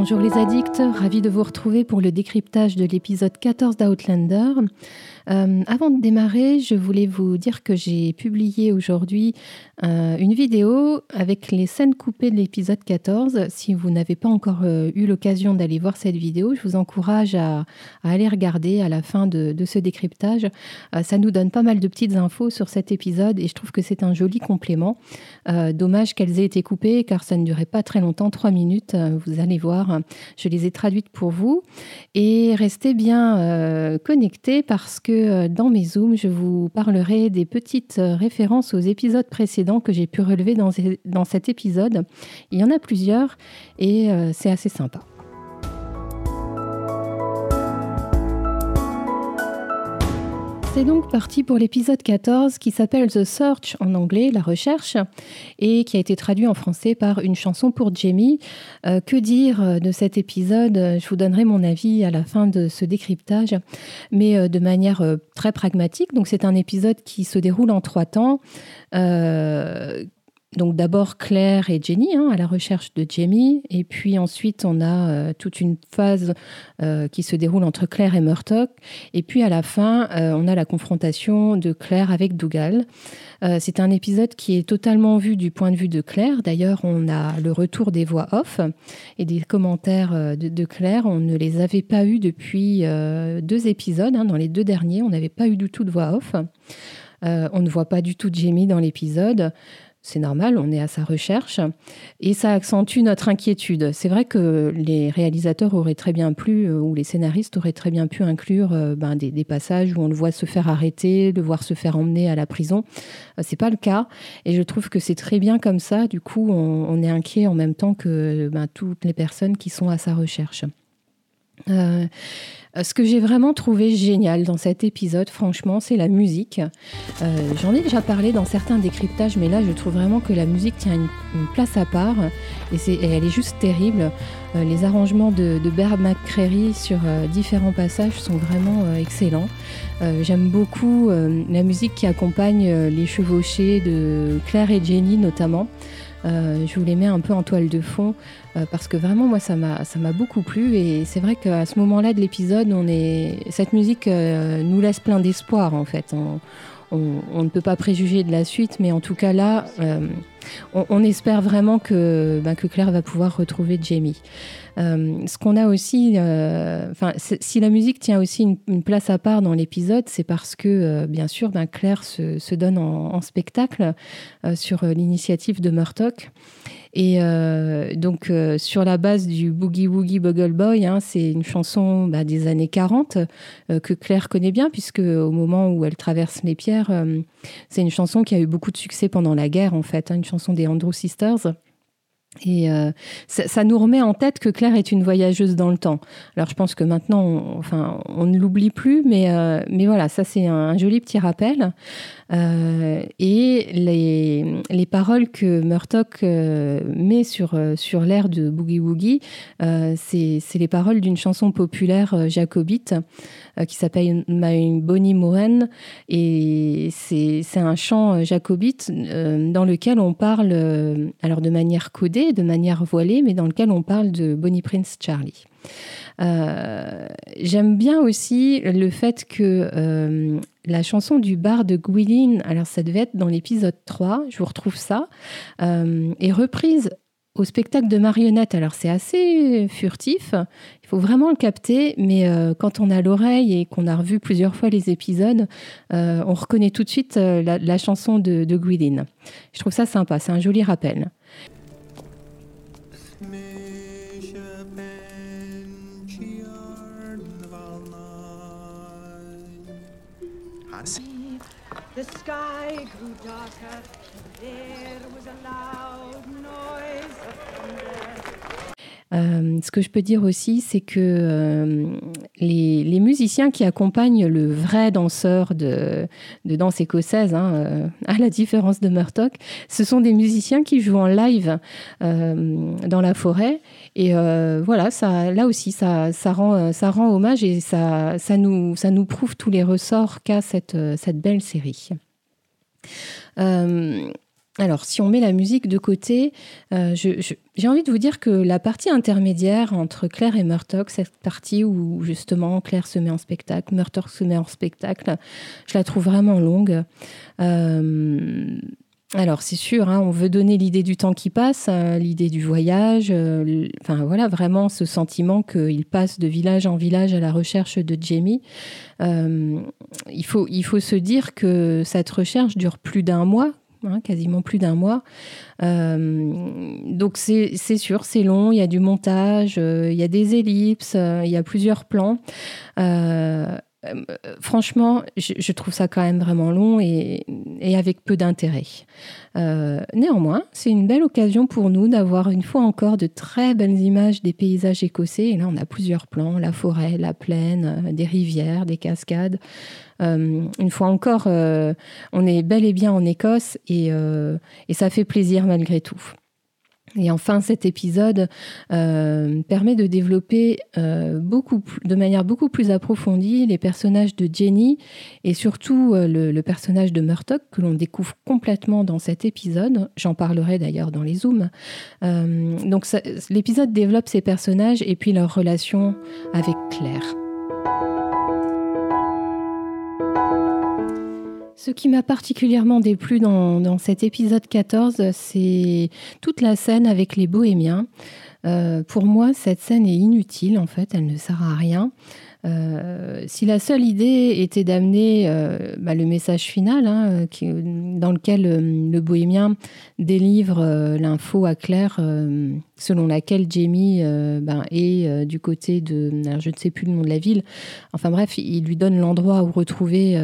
Bonjour les addicts, ravi de vous retrouver pour le décryptage de l'épisode 14 d'Outlander. Euh, avant de démarrer, je voulais vous dire que j'ai publié aujourd'hui euh, une vidéo avec les scènes coupées de l'épisode 14. Si vous n'avez pas encore euh, eu l'occasion d'aller voir cette vidéo, je vous encourage à, aller regarder à la fin de, ce décryptage. ça nous donne pas mal de petites infos sur cet épisode et je trouve que c'est un joli complément. dommage qu'elles aient été coupées car ça ne durait pas très longtemps, trois minutes. vous allez voir, je les ai traduites pour vous. Et restez bien connectés parce que euh, dans mes zooms, je vous parlerai des petites euh, références aux épisodes précédents que j'ai pu relever dans, cet épisode. Il y en a plusieurs et euh, c'est assez sympa. C'est donc parti pour l'épisode 14 qui s'appelle The Search en anglais, la recherche, et qui a été traduit en français par une chanson pour Jamie. Euh, que dire euh, de cet épisode? Je vous donnerai mon avis à la fin de ce décryptage, mais euh, de manière très pragmatique. Donc c'est un épisode qui se déroule en trois temps. Donc d'abord Claire et Jenny hein, à la recherche de Jamie, et puis ensuite on a euh, toute une phase euh, qui se déroule entre Claire et Murtock, et puis à la fin euh, on a la confrontation de Claire avec Dougal. c'est un épisode qui est totalement vu du point de vue de Claire. D'ailleurs on a le retour des voix off et des commentaires de, Claire. On ne les avait pas eus depuis deux épisodes. Hein. dans les deux derniers on n'avait pas eu du tout de voix off. on ne voit pas du tout Jamie dans l'épisode c'est normal, on est à sa recherche, et ça accentue notre inquiétude. C'est vrai que les réalisateurs auraient très bien pu, euh, ou les scénaristes auraient très bien pu inclure euh, ben, des, passages où on le voit se faire arrêter, le voir se faire emmener à la prison. Euh, c'est pas le cas, et je trouve que c'est très bien comme ça. Du coup, on, est inquiet en même temps que ben, toutes les personnes qui sont à sa recherche. Euh, ce que j'ai vraiment trouvé génial dans cet épisode, franchement, c'est la musique. Euh, j'en ai déjà parlé dans certains décryptages, mais là, je trouve vraiment que la musique tient une, place à part et, elle est juste terrible. Euh, les arrangements de, de Bear McCreary sur différents passages sont vraiment excellents. J'aime beaucoup la musique qui accompagne les chevauchés de Claire et Jenny notamment. Euh, je vous les mets un peu en toile de fond euh, parce que vraiment moi ça m'a ça m'a beaucoup plu et c'est vrai qu'à ce moment-là de l'épisode on est cette musique euh, nous laisse plein d'espoir en fait. On, ne peut pas préjuger de la suite, mais en tout cas là, on, espère vraiment que, ben, que Claire va pouvoir retrouver Jamie. Euh, ce qu'on a aussi, euh, si la musique tient aussi une, place à part dans l'épisode, c'est parce que, euh, bien sûr, ben, Claire se, donne en, spectacle sur l'initiative de Murtock. Et donc, sur la base du Boogie Woogie Buggle Boy, hein, c'est une chanson bah, des années 40 que Claire connaît bien, puisque au moment où elle traverse les pierres, c'est une chanson qui a eu beaucoup de succès pendant la guerre, en fait, hein, une chanson des Andrew Sisters. Et euh, ça, nous remet en tête que Claire est une voyageuse dans le temps. Alors je pense que maintenant, on, enfin, on ne l'oublie plus, mais, euh, mais voilà, ça c'est un, joli petit rappel. Euh, et les, les, paroles que Murtock met sur, sur l'air de Boogie Woogie, c'est les paroles d'une chanson populaire jacobite qui s'appelle Bonnie Moren. Et c'est un chant jacobite dans lequel on parle, alors de manière codée, de manière voilée, mais dans lequel on parle de Bonnie Prince Charlie. Euh, j'aime bien aussi le fait que euh, la chanson du bar de Gwylline, alors ça devait être dans l'épisode 3, je vous retrouve ça, euh, est reprise au spectacle de marionnettes. Alors c'est assez furtif, il faut vraiment le capter, mais quand on a l'oreille et qu'on a revu plusieurs fois les épisodes, on reconnaît tout de suite la, chanson de, de Je trouve ça sympa, c'est un joli rappel. The sky grew darker. Euh, ce que je peux dire aussi, c'est que euh, les, musiciens qui accompagnent le vrai danseur de, danse écossaise, hein, euh, à la différence de Murtock, ce sont des musiciens qui jouent en live dans la forêt. Et voilà, là aussi, ça, rend, hommage et ça, nous, prouve tous les ressorts qu'a cette belle série. Alors, si on met la musique de côté, euh, j'ai envie de vous dire que la partie intermédiaire entre Claire et Murtock, cette partie où justement Claire se met en spectacle, Murtock se met en spectacle, je la trouve vraiment longue. Euh, alors c'est sûr, hein, on veut donner l'idée du temps qui passe, hein, l'idée du voyage, euh, enfin voilà vraiment ce sentiment qu'il passe de village en village à la recherche de Jamie. il faut se dire que cette recherche dure plus d'un mois Hein, quasiment plus d'un mois. Euh, donc c'est sûr, c'est long, il y a du montage, euh, il y a des ellipses, euh, il y a plusieurs plans. franchement, je, trouve ça quand même vraiment long et, et avec peu d'intérêt. néanmoins, c'est une belle occasion pour nous d'avoir une fois encore de très belles images des paysages écossais. Et là, on a plusieurs plans, la forêt, la plaine, des rivières, des cascades. Euh, une fois encore, euh, on est bel et bien en Écosse euh, et, ça fait plaisir malgré tout. Et enfin, cet épisode permet de développer beaucoup, de manière beaucoup plus approfondie les personnages de Jenny et surtout le, personnage de Murtock que l'on découvre complètement dans cet épisode. J'en parlerai d'ailleurs dans les zooms. donc l'épisode développe ces personnages et puis leur relation avec Claire. Ce qui m'a particulièrement déplu dans, cet épisode 14, c'est toute la scène avec les bohémiens. Euh, pour moi, cette scène est inutile, en fait, elle ne sert à rien. Euh, si la seule idée était d'amener euh, bah, le message final, hein, dans lequel euh, le bohémien délivre l'info à Claire, selon laquelle Jamie ben, est du côté de, je ne sais plus le nom de la ville, enfin bref, il lui donne l'endroit où retrouver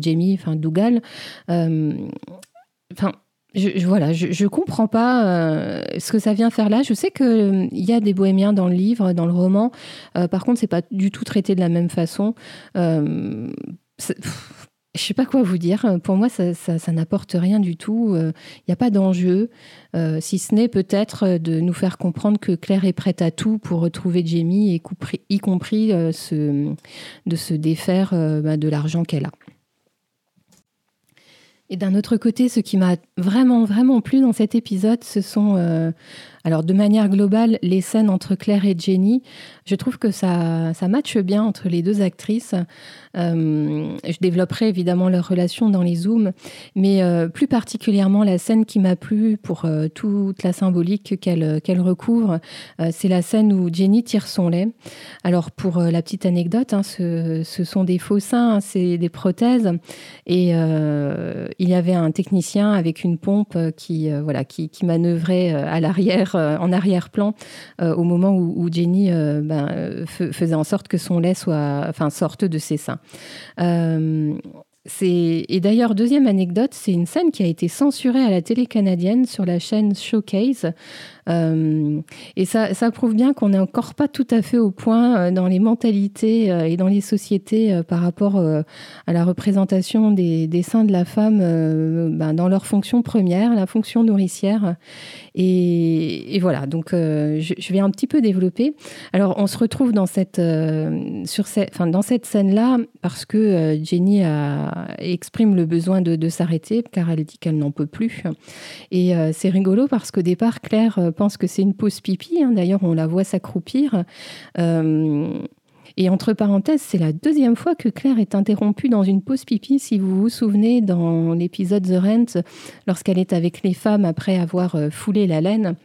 Jamie, enfin Dougal. Enfin, je, je, comprends pas euh, ce que ça vient faire là. Je sais qu'il euh, y a des bohémiens dans le livre, dans le roman. Euh, par contre, c'est pas du tout traité de la même façon. je sais pas quoi vous dire. Pour moi, ça, n'apporte rien du tout. Il n'y a pas d'enjeu, si ce n'est peut-être de nous faire comprendre que Claire est prête à tout pour retrouver Jamie, y compris de se défaire bah, de l'argent qu'elle a. Et d'un autre côté, ce qui m'a vraiment, vraiment plu dans cet épisode, ce sont euh, alors, de manière globale, les scènes entre Claire et Jenny, je trouve que ça, ça matche bien entre les deux actrices. Euh, je développerai évidemment leur relation dans les zooms, mais euh, plus particulièrement la scène qui m'a plu pour euh, toute la symbolique qu'elle recouvre, c'est la scène où Jenny tire son lait. Alors, pour la petite anecdote, hein, ce, ce, sont des faux seins, hein, c'est des prothèses, et il y avait un technicien avec une pompe qui, voilà, qui, qui manœuvrait à l'arrière euh, en arrière-plan euh, au moment où, Jenny euh, ben, faisait en sorte que son lait soit, enfin, sorte de ses seins. Et d'ailleurs, deuxième anecdote, c'est une scène qui a été censurée à la télé canadienne sur la chaîne Showcase. Euh, et ça, prouve bien qu'on n'est encore pas tout à fait au point euh, dans les mentalités euh, et dans les sociétés par rapport à la représentation des, seins de la femme ben, dans leur fonction première, la fonction nourricière. Et, voilà, donc je, vais un petit peu développer. Alors, on se retrouve dans cette, sur cette, cette scène-là parce que Jenny exprime le besoin de s'arrêter car elle dit qu'elle n'en peut plus. Et c'est rigolo parce qu'au départ, Claire pense que c'est une pause pipi. Hein. D'ailleurs, on la voit s'accroupir. Euh, et entre parenthèses, c'est la deuxième fois que Claire est interrompue dans une pause pipi. Si vous vous souvenez, dans l'épisode The Rent, lorsqu'elle est avec les femmes après avoir euh, foulé la laine.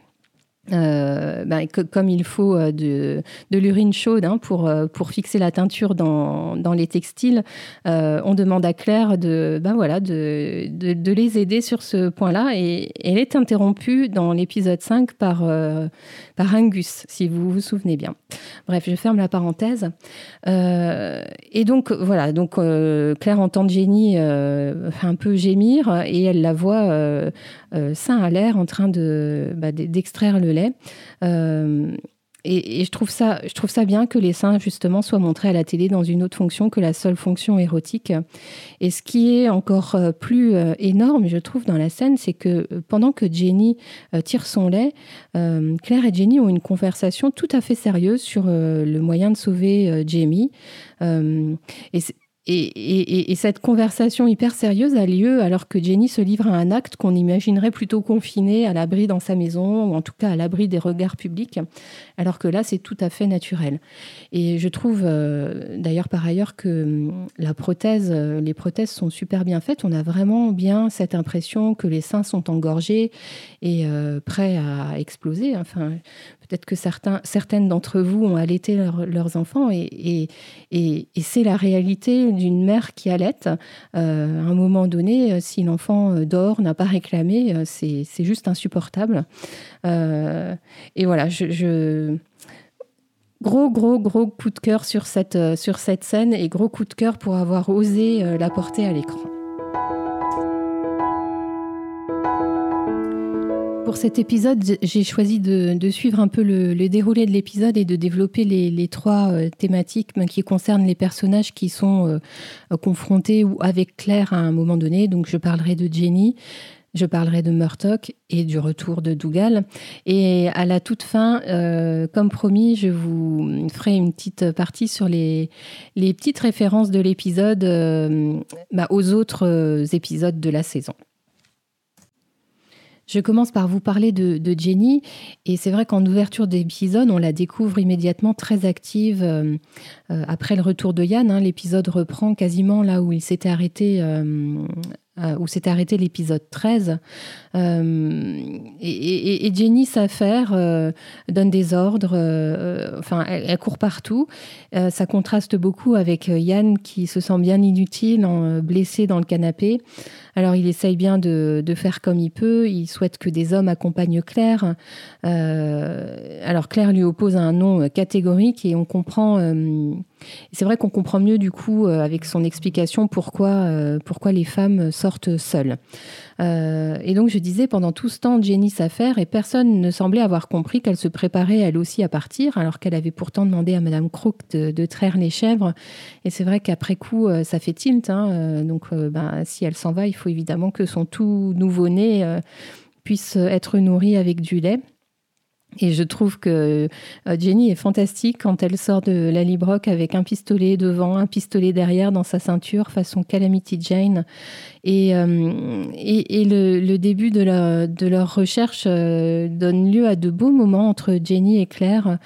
Euh, ben, comme il faut euh, de, de l'urine chaude hein, pour, euh, pour fixer la teinture dans, dans les textiles, on demande à Claire de, ben voilà, de, de, les aider sur ce point-là. Et, elle est interrompue dans l'épisode 5 par, par Angus, si vous vous souvenez bien. Bref, je ferme la parenthèse. et donc, voilà, donc Claire entend Jenny un peu gémir et elle la voit sein à l'air en train de, bah, d'extraire le euh, et, je, trouve ça, je trouve ça bien que les seins, justement, soient montrés à la télé dans une autre fonction que la seule fonction érotique. Et ce qui est encore euh, plus euh, énorme, je trouve, dans la scène, c'est que pendant que Jenny tire son lait, Claire et Jenny ont une conversation tout à fait sérieuse sur le moyen de sauver Jamie. Et, cette conversation hyper sérieuse a lieu alors que Jenny se livre à un acte qu'on imaginerait plutôt confiné à l'abri dans sa maison, ou en tout cas à l'abri des regards publics, alors que là, c'est tout à fait naturel. Et je trouve euh, d'ailleurs par ailleurs que hum, la prothèse, euh, les prothèses sont super bien faites. On a vraiment bien cette impression que les seins sont engorgés et euh, prêts à exploser. Enfin, Peut-être que certains, certaines d'entre vous ont allaité leurs enfants et, c'est la réalité d'une mère qui allaite. Euh, à un moment donné, euh, si l'enfant euh, dort, n'a pas réclamé, c'est juste insupportable. et voilà, Gros, gros, gros coup de cœur sur cette, sur cette scène et gros coup de cœur pour avoir osé la porter à l'écran. Pour cet épisode, j'ai choisi de, suivre un peu le, déroulé de l'épisode et de développer les, trois euh, thématiques ben, qui concernent les personnages qui sont euh, euh, confrontés ou avec Claire à un moment donné. Donc je parlerai de Jenny, je parlerai de Murtock et du retour de Dougal. Et à la toute fin, comme promis, je vous ferai une petite partie sur les, petites références de l'épisode bah, aux autres épisodes de la saison. Je commence par vous parler de, Jenny. Et c'est vrai qu'en ouverture d'épisode, on la découvre immédiatement très active. Euh, euh, après le retour de Yann, hein, l'épisode reprend quasiment là où il s'était arrêté euh, où s'est arrêté l'épisode 13. Euh, et, Jenny s'affaire, donne des ordres, enfin, elle, court partout. ça contraste beaucoup avec Yann qui se sent bien inutile, blessé dans le canapé. Alors il essaye bien de, faire comme il peut, il souhaite que des hommes accompagnent Claire. alors Claire lui oppose un nom catégorique et on comprend c'est vrai qu'on comprend mieux du coup euh, avec son explication pourquoi, euh, pourquoi les femmes sortent seules. Euh, et donc je disais pendant tout ce temps Jenny s'affaire et personne ne semblait avoir compris qu'elle se préparait elle aussi à partir alors qu'elle avait pourtant demandé à Madame Crook de, traire les chèvres. Et c'est vrai qu'après coup ça fait tilt. Hein, donc ben, si elle s'en va, il faut évidemment que son tout nouveau-né puisse être nourri avec du lait. Et je trouve que euh, Jenny est fantastique quand elle sort de la Librock avec un pistolet devant, un pistolet derrière dans sa ceinture, façon Calamity Jane. Et, euh, et, le, début de, de leur recherche euh, donne lieu à de beaux moments entre Jenny et Claire,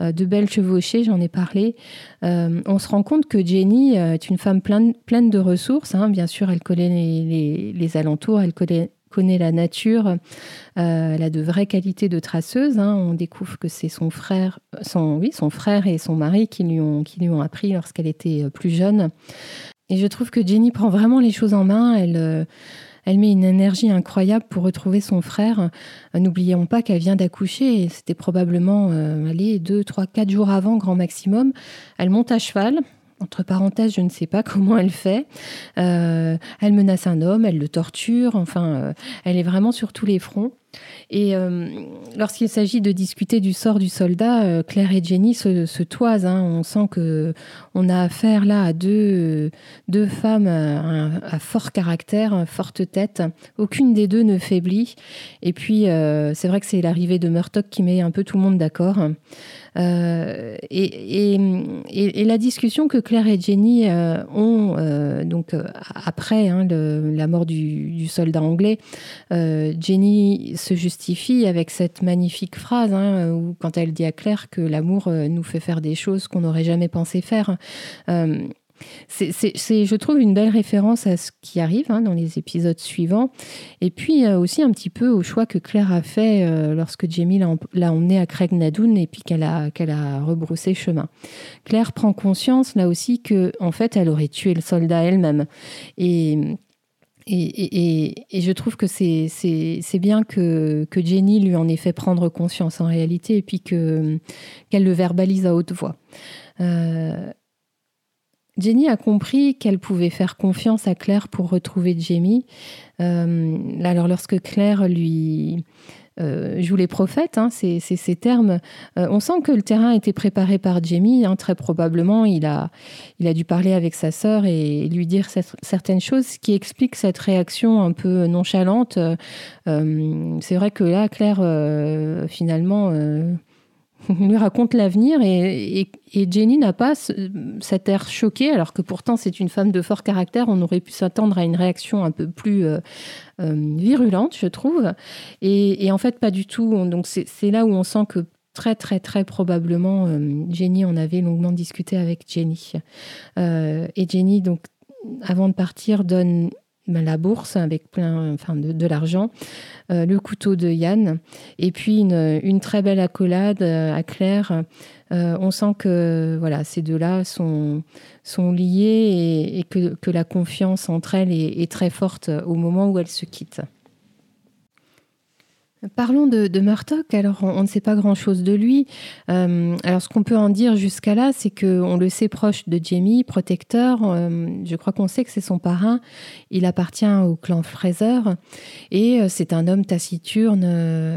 de belles chevauchées, j'en ai parlé. on se rend compte que Jenny est une femme pleine, pleine de ressources. Hein. Bien sûr, elle connaît les, les, les alentours, elle connaît connaît la nature. Euh, elle a de vraies qualités de traceuse. Hein. On découvre que c'est son frère, son, oui, son frère et son mari qui lui ont, qui lui ont appris lorsqu'elle était euh, plus jeune. Et je trouve que Jenny prend vraiment les choses en main. Elle, euh, elle met une énergie incroyable pour retrouver son frère. N'oublions pas qu'elle vient d'accoucher. C'était probablement allez, deux, trois, quatre jours avant, grand maximum. Elle monte à cheval. Entre parenthèses, je ne sais pas comment elle fait. Euh, elle menace un homme, elle le torture, enfin, euh, elle est vraiment sur tous les fronts. Et euh, lorsqu'il s'agit de discuter du sort du soldat, Claire et Jenny se, toisent. Hein. On sent que on a affaire là à deux, femmes à, fort caractère, à forte tête. Aucune des deux ne faiblit. Et puis, c'est vrai que c'est l'arrivée de Murtock qui met un peu tout le monde d'accord. Euh, et, la discussion que Claire et Jenny euh, ont euh, donc après hein, la mort du, soldat anglais, Jenny se justifie avec cette magnifique phrase hein, où quand elle dit à Claire que l'amour nous fait faire des choses qu'on n'aurait jamais pensé faire. C'est, je trouve, une belle référence à ce qui arrive hein, dans les épisodes suivants. Et puis aussi un petit peu au choix que Claire a fait euh, lorsque Jamie l'a, emmené à Craig Nadoun et puis qu'elle a, qu'elle a rebroussé chemin. Claire prend conscience là aussi que en fait, elle aurait tué le soldat elle-même. Et et, et, je trouve que c'est, bien que, que, Jenny lui en ait fait prendre conscience en réalité et puis que, qu'elle le verbalise à haute voix. Euh, Jenny a compris qu'elle pouvait faire confiance à Claire pour retrouver Jamie. Euh, alors lorsque Claire lui euh, joue les prophètes, hein, c'est ces termes, euh, on sent que le terrain a été préparé par Jamie. Hein, très probablement, il a, il a dû parler avec sa sœur et lui dire certaines choses, qui explique cette réaction un peu nonchalante. c'est vrai que là, Claire, finalement lui raconte l'avenir et, Jenny n'a pas cet air choqué, alors que pourtant c'est une femme de fort caractère. On aurait pu s'attendre à une réaction un peu plus euh, euh, virulente, je trouve. Et, en fait, pas du tout. Donc c'est là où on sent que très très très probablement euh, Jenny en avait longuement discuté avec Jenny. et Jenny, donc, avant de partir, donne la bourse avec plein enfin, de, l'argent, euh, le couteau de Yann, et puis une, très belle accolade euh, à Claire. Euh, on sent que voilà, ces deux-là sont, sont liés et, que, la confiance entre elles est très forte au moment où elles se quittent. Parlons de, de. Alors, on, ne sait pas grand-chose de lui. Euh, alors, ce qu'on peut en dire jusqu'à là, c'est qu'on le sait proche de Jamie, protecteur. Euh, je crois qu'on sait que c'est son parrain. Il appartient au clan Fraser. Et euh, c'est un homme taciturne,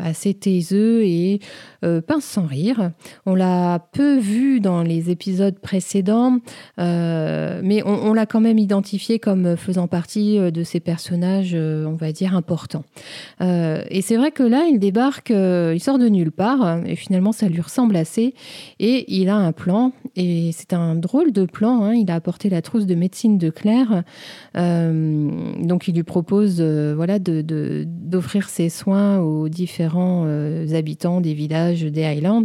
assez taiseux et pince sans rire. On l'a peu vu dans les épisodes précédents, mais on, on l'a quand même identifié comme faisant partie de ces personnages, on va dire, importants. et c'est vrai que là, il débarque, euh, il sort de nulle part, et finalement, ça lui ressemble assez. Et il a un plan, et c'est un drôle de plan. Hein. Il a apporté la trousse de médecine de Claire. Euh, donc, il lui propose euh, voilà, d'offrir ses soins aux différents habitants des villages des Highlands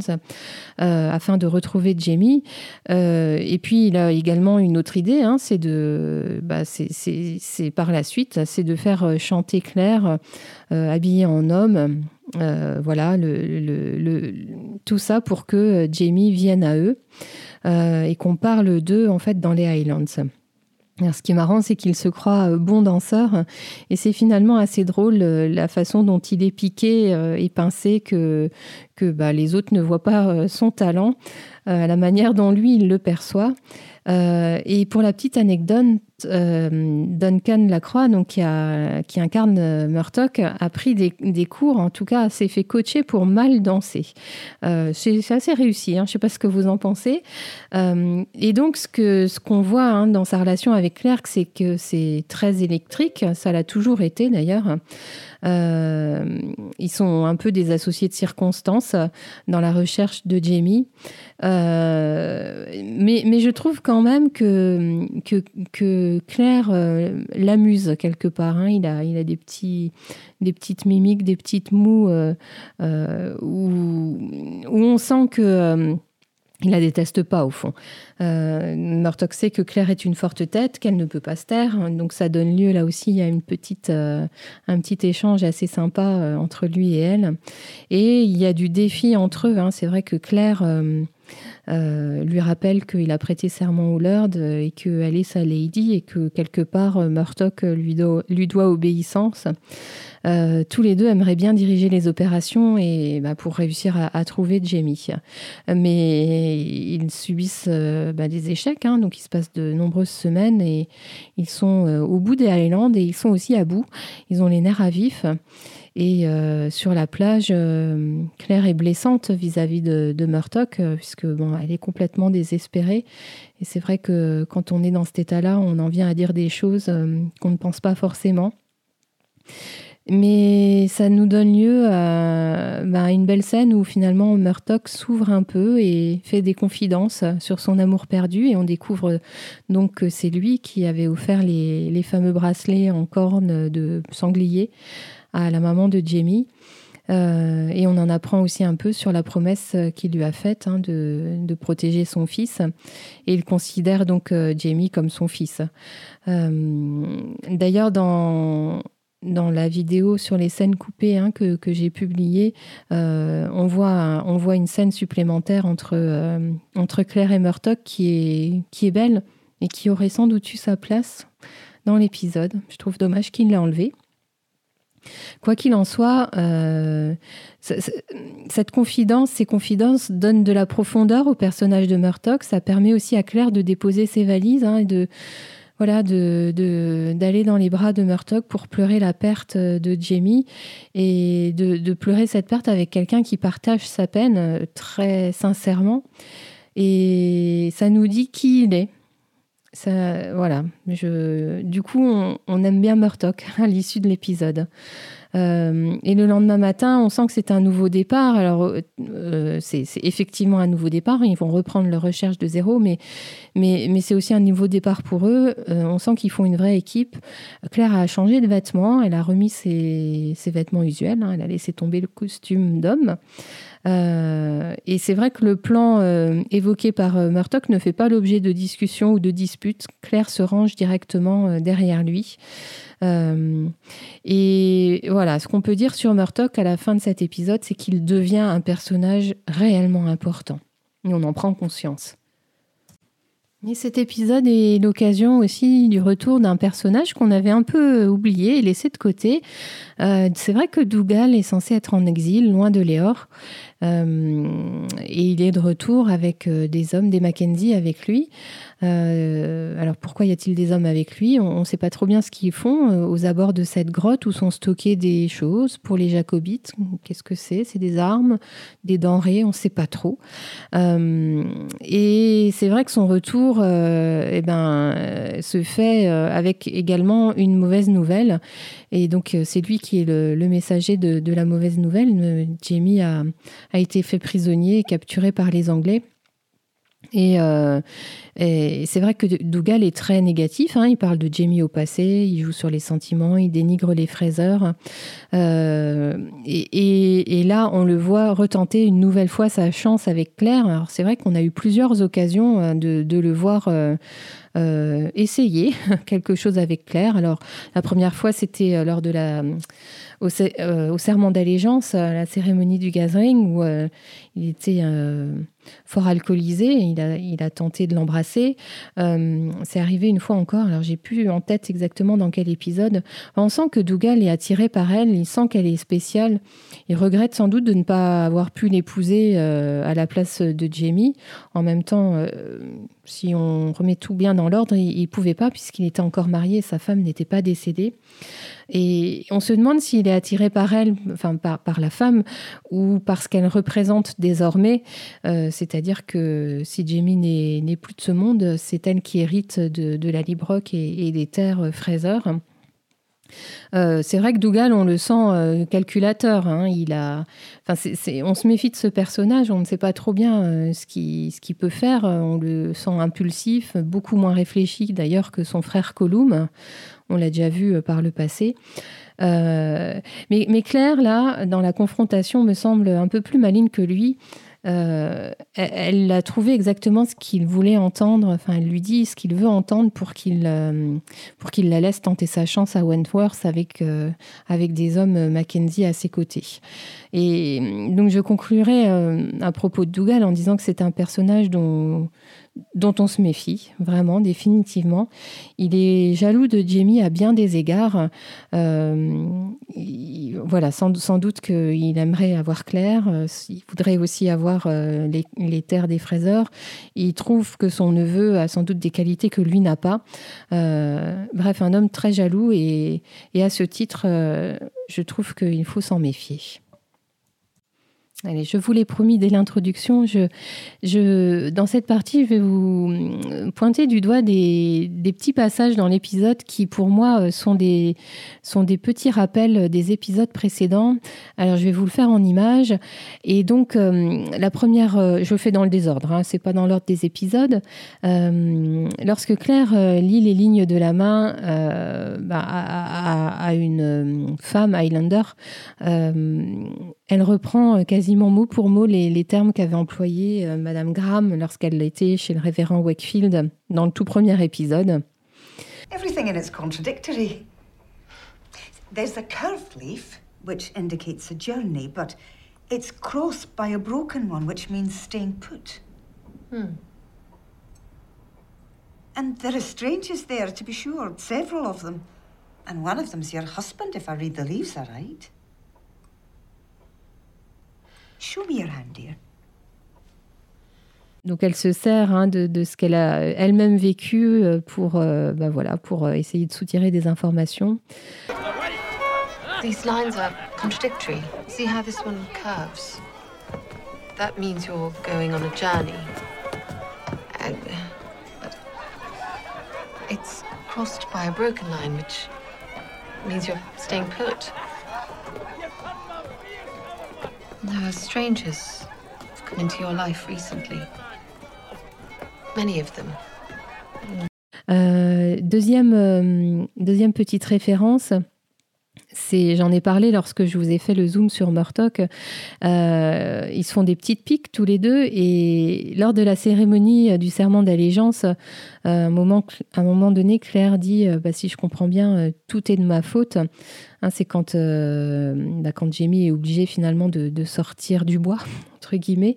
afin de retrouver Jamie. et puis, il a également une autre idée, hein, c'est de, bah, c'est par la suite, c'est de faire chanter Claire habillée en homme euh, voilà, tout ça pour que Jamie vienne à eux euh, et qu'on parle d'eux en fait dans les Highlands. ce qui est marrant, c'est qu'il se croit bon danseur et c'est finalement assez drôle euh, la façon dont il est piqué et pincé que, que bah, les autres ne voient pas son talent, la manière dont lui il le perçoit. Euh, et pour la petite anecdote, euh, Duncan Lacroix, donc qui, incarne euh, Murtock, a pris des, cours, en tout cas s'est fait coacher pour mal danser. c'est assez réussi, hein, je ne sais pas ce que vous en pensez. et donc ce qu'on ce voit hein, dans sa relation avec Claire, c'est que c'est très électrique, ça l'a toujours été d'ailleurs. ils sont un peu des associés de circonstances dans la recherche de Jamie. mais, mais je trouve quand même que, que, Claire euh, l'amuse quelque part. Hein. Il, a, il a des, petits, des petites mimiques, des petites mous euh, euh, où, où, on sent que. il la déteste pas au fond. Euh, sait que Claire est une forte tête, qu'elle ne peut pas se taire, donc ça donne lieu là aussi à une petite, un petit échange assez sympa entre lui et elle. Et il y a du défi entre eux. Hein. C'est vrai que Claire lui rappelle qu'il a prêté serment au Lord et qu'elle est sa lady et que quelque part euh, Murtock lui, lui doit obéissance. Euh, tous les deux aimeraient bien diriger les opérations et bah, pour réussir à, trouver Jamie. Mais ils subissent bah, des échecs, hein, donc il se passe de nombreuses semaines et ils sont au bout des Highlands et ils sont aussi à bout. Ils ont les nerfs à vif. Et euh, sur la plage, euh, Claire est blessante vis-à-vis de, de Murtock, euh, puisque bon, elle est complètement désespérée. Et c'est vrai que quand on est dans cet état-là, on en vient à dire des choses qu'on ne pense pas forcément. Mais ça nous donne lieu à, bah, une belle scène où finalement Murtock s'ouvre un peu et fait des confidences sur son amour perdu. Et on découvre donc que c'est lui qui avait offert les, les fameux bracelets en corne de sanglier à la maman de Jamie. Euh, et on en apprend aussi un peu sur la promesse qu'il lui a faite hein, de, protéger son fils. Et il considère donc euh, Jamie comme son fils. Euh, d'ailleurs, dans, dans la vidéo sur les scènes coupées hein, que, j'ai publiée, on, voit, on voit une scène supplémentaire entre, entre Claire et Murtock qui est, qui est belle et qui aurait sans doute eu sa place dans l'épisode. Je trouve dommage qu'il l'ait enlevée. Quoi qu'il en soit, euh, cette confidence, ces confidences donnent de la profondeur au personnage de Murtock. Ça permet aussi à Claire de déposer ses valises hein, et de voilà d'aller dans les bras de Murtock pour pleurer la perte de Jamie et de, de pleurer cette perte avec quelqu'un qui partage sa peine euh, très sincèrement. Et ça nous dit qui il est voilà. Je, du coup, on, aime bien Murtock à l'issue de l'épisode. et le lendemain matin, on sent que c'est un nouveau départ. Alors, c'est effectivement un nouveau départ. Ils vont reprendre leur recherche de zéro, mais, mais, mais c'est aussi un nouveau départ pour eux. on sent qu'ils font une vraie équipe. Claire a changé de vêtements. Elle a remis ses, ses vêtements usuels. Hein. Elle a laissé tomber le costume d'homme. Euh, et c'est vrai que le plan euh, évoqué par euh, ne fait pas l'objet de discussions ou de disputes. Claire se range directement derrière lui. et voilà, ce qu'on peut dire sur Murtock à la fin de cet épisode, c'est qu'il devient un personnage réellement important. Et on en prend conscience. Et cet épisode est l'occasion aussi du retour d'un personnage qu'on avait un peu oublié et laissé de côté. c'est vrai que Dougal est censé être en exil, loin de Léor. Euh, et il est de retour avec euh, des hommes, des Mackenzie avec lui. Euh, alors pourquoi y a-t-il des hommes avec lui? On ne sait pas trop bien ce qu'ils font aux abords de cette grotte où sont stockées des choses pour les jacobites. Qu'est-ce que c'est? C'est des armes, des denrées, on ne sait pas trop. et c'est vrai que son retour eh ben, se fait avec également une mauvaise nouvelle. Et donc c'est lui qui est le, messager de, la mauvaise nouvelle. Jamie a été fait prisonnier et capturé par les Anglais. Euh, et, c'est vrai que Dougal est très négatif. Hein. Il parle de Jamie au passé, il joue sur les sentiments, il dénigre les fraiseurs. Euh, et, là, on le voit retenter une nouvelle fois sa chance avec Claire. Alors c'est vrai qu'on a eu plusieurs occasions euh, de, le voir. Essayer quelque chose avec Claire. Alors, la première fois, c'était lors de la, au, serment d'allégeance, à la cérémonie du gathering, où il était fort alcoolisé. Il a, il a tenté de l'embrasser. Euh, c'est arrivé une fois encore. Alors, j'ai plus en tête exactement dans quel épisode. On sent que Dougal est attiré par elle. Il sent qu'elle est spéciale. Il regrette sans doute de ne pas avoir pu l'épouser euh, à la place de Jamie. En même temps, euh, si on remet tout bien dans l'ordre, il ne pouvait pas puisqu'il était encore marié. Sa femme n'était pas décédée. Et on se demande s'il est attiré par elle, enfin par, la femme, ou parce qu'elle représente désormais. Euh, c'est-à-dire que si Jamie n'est plus de ce monde, c'est elle qui hérite de, la Librock et, des terres Fraser. Euh, c'est vrai que Dougal, on le sent euh, calculateur. Hein. il a, enfin, on se méfie de ce personnage. On ne sait pas trop bien ce qu'il ce peut faire. On le sent impulsif, beaucoup moins réfléchi d'ailleurs que son frère Colum. On l'a déjà vu euh, par le passé. Euh, mais, Claire, là, dans la confrontation, me semble un peu plus maligne que lui. Euh, elle a trouvé exactement ce qu'il voulait entendre. Enfin, elle lui dit ce qu'il veut entendre pour qu'il pour qu'il la laisse tenter sa chance à Wentworth avec avec des hommes Mackenzie à ses côtés. Et donc, je conclurai à propos de Dougal en disant que c'est un personnage dont on se méfie, vraiment, définitivement. Il est jaloux de Jamie à bien des égards. Euh, voilà, sans, doute qu'il aimerait avoir Claire. Euh, il voudrait aussi avoir euh, les, terres des fraiseurs. Il trouve que son neveu a sans doute des qualités que lui n'a pas. bref, un homme très jaloux et à ce titre, je trouve qu'il faut s'en méfier. Allez, je vous l'ai promis dès l'introduction. Je, je, dans cette partie, je vais vous pointer du doigt des, des petits passages dans l'épisode qui, pour moi, euh, sont des, sont des petits rappels des épisodes précédents. Alors, je vais vous le faire en images. Et donc, euh, la première, euh, je le fais dans le désordre, hein, c'est pas dans l'ordre des épisodes. lorsque Claire lit les lignes de la main bah, à, à, une femme Highlander, elle reprend quasiment quasiment mot pour mot les, les termes qu'avait employés euh, Madame Graham lorsqu'elle était chez le révérend Wakefield dans le tout premier épisode. Everything in it's contradictory. There's the curved leaf, which indicates a journey, but it's crossed by a broken one, which means staying put. Hmm. And there are strangers there, to be sure, several of them. And one of them's your husband, if I read the leaves aright. Show me your hand, dear. Donc elle se sert hein, de, de, ce qu'elle a elle-même vécu euh, pour, euh, bah voilà, pour euh, essayer de soutirer des informations. These lines are contradictory. See how this one curves? That means you're going on a journey. And, but it's crossed by a broken line, which means you're staying put. There are strangers who've come into your life recently. Many of them. Euh, deuxième, euh, deuxième petite référence, j'en ai parlé lorsque je vous ai fait le zoom sur Murtock. Euh, ils se font des petites piques tous les deux et lors de la cérémonie du serment d'allégeance, euh, un moment, à un moment donné, Claire dit euh, bah, Si je comprends bien, euh, tout est de ma faute. Hein, c'est quand, euh, bah, quand Jamie est obligé finalement de, de sortir du bois, entre guillemets.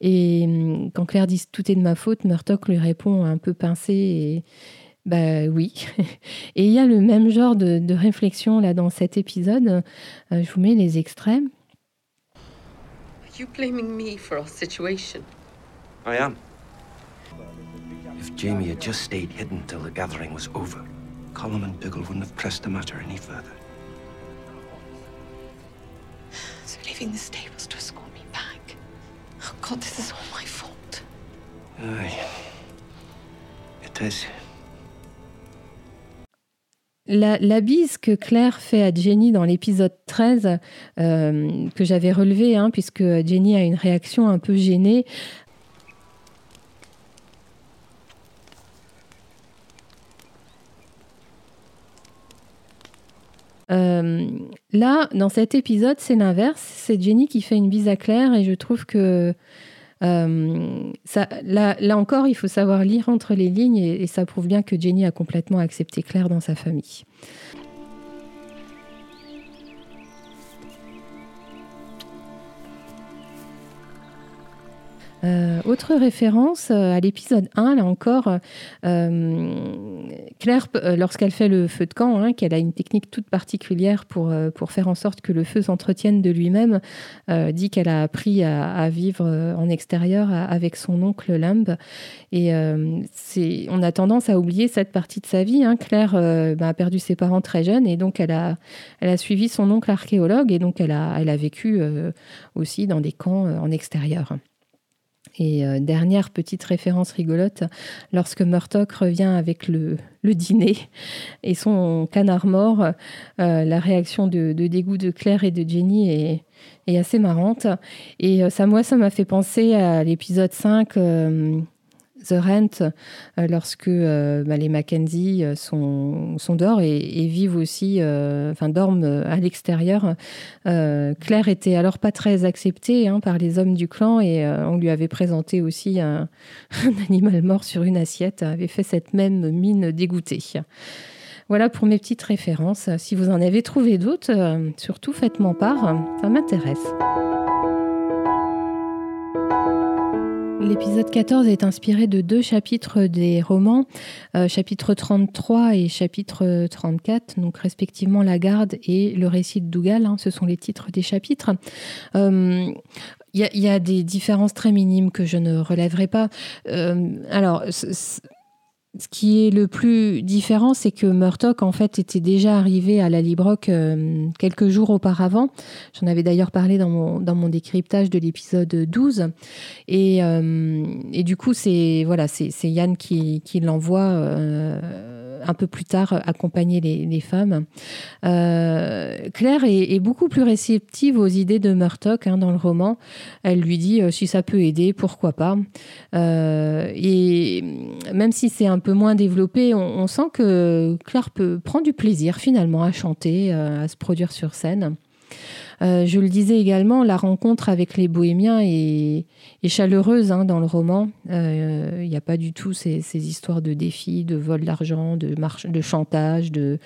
Et hum, quand Claire dit Tout est de ma faute, Murtock lui répond un peu pincé et bah oui. Et il y a le même genre de, de réflexion là dans cet épisode. Euh, je vous mets les extraits. Are you blaming me for our situation? I am. If Jamie had just stayed hidden till the gathering was over, Colum and Pickle wouldn't have pressed the matter any further. So leaving the stables to escort me back. Oh God, this is all my fault. Aye. It is. La, la bise que Claire fait à Jenny dans l'épisode 13, euh, que j'avais relevé, hein, puisque Jenny a une réaction un peu gênée. Euh, là, dans cet épisode, c'est l'inverse. C'est Jenny qui fait une bise à Claire et je trouve que euh, là, encore, il faut savoir lire entre les lignes et ça prouve bien que Jenny a complètement accepté Claire dans sa famille. Euh, autre référence euh, à l'épisode 1, là encore, euh, Claire, lorsqu'elle fait le feu de camp, hein, qu'elle a une technique toute particulière pour, pour faire en sorte que le feu s'entretienne de lui-même, dit qu'elle a appris à, vivre en extérieur avec son oncle Limbe. Et c'est- on a tendance à oublier cette partie de sa vie. hein. Claire bah, a perdu ses parents très jeunes et donc elle a, elle a suivi son oncle archéologue et donc elle a, elle a vécu aussi dans des camps en extérieur. Et euh, dernière petite référence rigolote, lorsque Murtock revient avec le, le dîner et son canard mort, euh, la réaction de, dégoût de Claire et de Jenny est, est assez marrante. Et euh, ça, moi, ça m'a fait penser à l'épisode 5, euh, The Rent, euh, lorsque euh, bah, les Mackenzie euh, sont, sont dehors et, vivent aussi, enfin dorment à l'extérieur. Claire était alors pas très acceptée hein, par les hommes du clan et on lui avait présenté aussi un, un animal mort sur une assiette, avait fait cette même mine dégoûtée. Voilà pour mes petites références. Si vous en avez trouvé d'autres, surtout faites-m'en part, ça m'intéresse. L'épisode 14 est inspiré de deux chapitres des romans, euh, chapitre 33 et chapitre 34, donc respectivement La Garde et le récit de Dougal, hein, ce sont les titres des chapitres. Euh, Il y, a- il y a des différences très minimes que je ne relèverai pas. Euh, alors, ce qui est le plus différent, c'est que Murtock, en fait, était déjà arrivé à la Librock euh, quelques jours auparavant. J'en avais d'ailleurs parlé dans mon, dans mon décryptage de l'épisode 12. Et, euh, et du coup, c'est voilà, Yann qui, qui l'envoie euh, un peu plus tard accompagner les, femmes. Euh, Claire est, beaucoup plus réceptive aux idées de Murtock hein, dans le roman. Elle lui dit euh, si ça peut aider, pourquoi pas. Euh, et même si c'est un peu moins développé, on, sent que Claire prendre du plaisir finalement à chanter, euh, à se produire sur scène. Euh, je le disais également, la rencontre avec les bohémiens est, chaleureuse hein, dans le roman. Euh, Il n'y a pas du tout ces, histoires de défis, de vol d'argent, de, de chantage, de,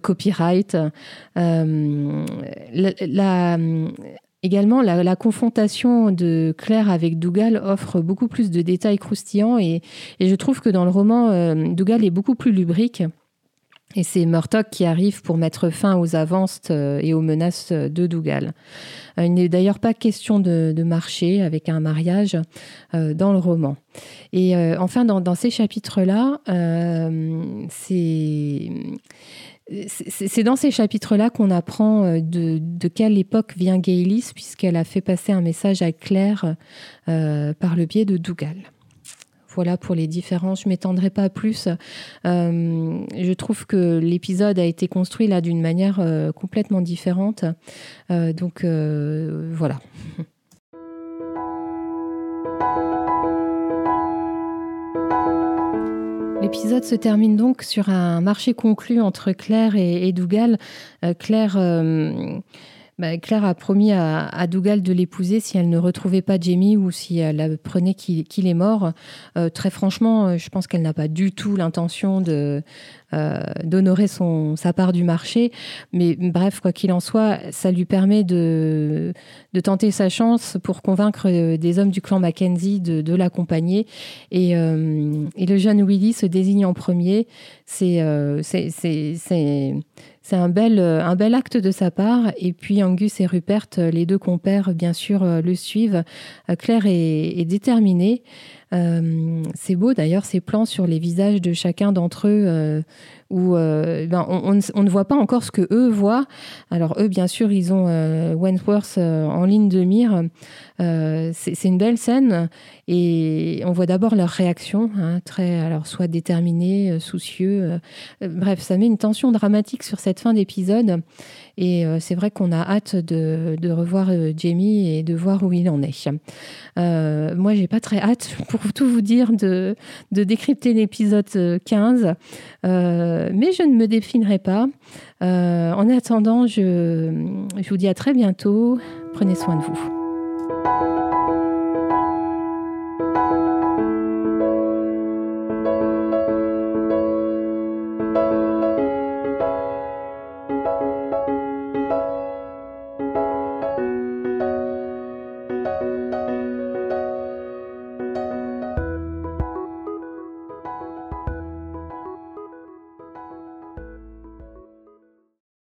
copyright. Euh, Également, la, confrontation de Claire avec Dougal offre beaucoup plus de détails croustillants et, et je trouve que dans le roman, Dougal est beaucoup plus lubrique. Et c'est Murtock qui arrive pour mettre fin aux avances euh, et aux menaces de Dougal. Euh, Il n'est d'ailleurs pas question de, marché avec un mariage euh, dans le roman. Et euh, enfin, dans, ces chapitres-là, euh, c'est dans ces chapitres-là qu'on apprend euh, de, quelle époque vient Gaylis, puisqu'elle a fait passer un message à Claire euh, par le biais de Dougal. Voilà pour les différences. Je m'étendrai pas plus. je trouve que l'épisode a été construit là d'une manière complètement différente. donc voilà. L'épisode se termine donc sur un marché conclu entre Claire et, Dougal. Euh, Claire, euh, bah, Claire a promis à, Dougal de l'épouser si elle ne retrouvait pas Jamie ou si elle apprenait qu'il est mort. Euh, très franchement, je pense qu'elle n'a pas du tout l'intention de, euh, d'honorer sa part du marché. Mais bref, quoi qu'il en soit, ça lui permet de, de tenter sa chance pour convaincre euh, des hommes du clan Mackenzie de, de l'accompagner. Et, euh, et, le jeune Willy se désigne en premier. C'est c'est un bel, un bel acte de sa part. Et puis Angus et Rupert, les deux compères, bien sûr, le suivent. Claire est, est déterminée. Euh, c'est beau d'ailleurs ces plans sur les visages de chacun d'entre eux euh, où euh, ben, on, ne voit pas encore ce que eux voient. Alors eux, bien sûr, ils ont Wentworth en ligne de mire. c'est une belle scène et on voit d'abord leur réaction, hein, très alors soit déterminés, soucieux. bref, ça met une tension dramatique sur cette fin d'épisode. Et euh, c'est vrai qu'on a hâte de, revoir euh, Jamie et de voir où il en est. Euh, moi, j'ai pas très hâte, pour tout vous dire, de, décrypter l'épisode 15, mais je ne me définerai pas. en attendant, je vous dis à très bientôt. Prenez soin de vous.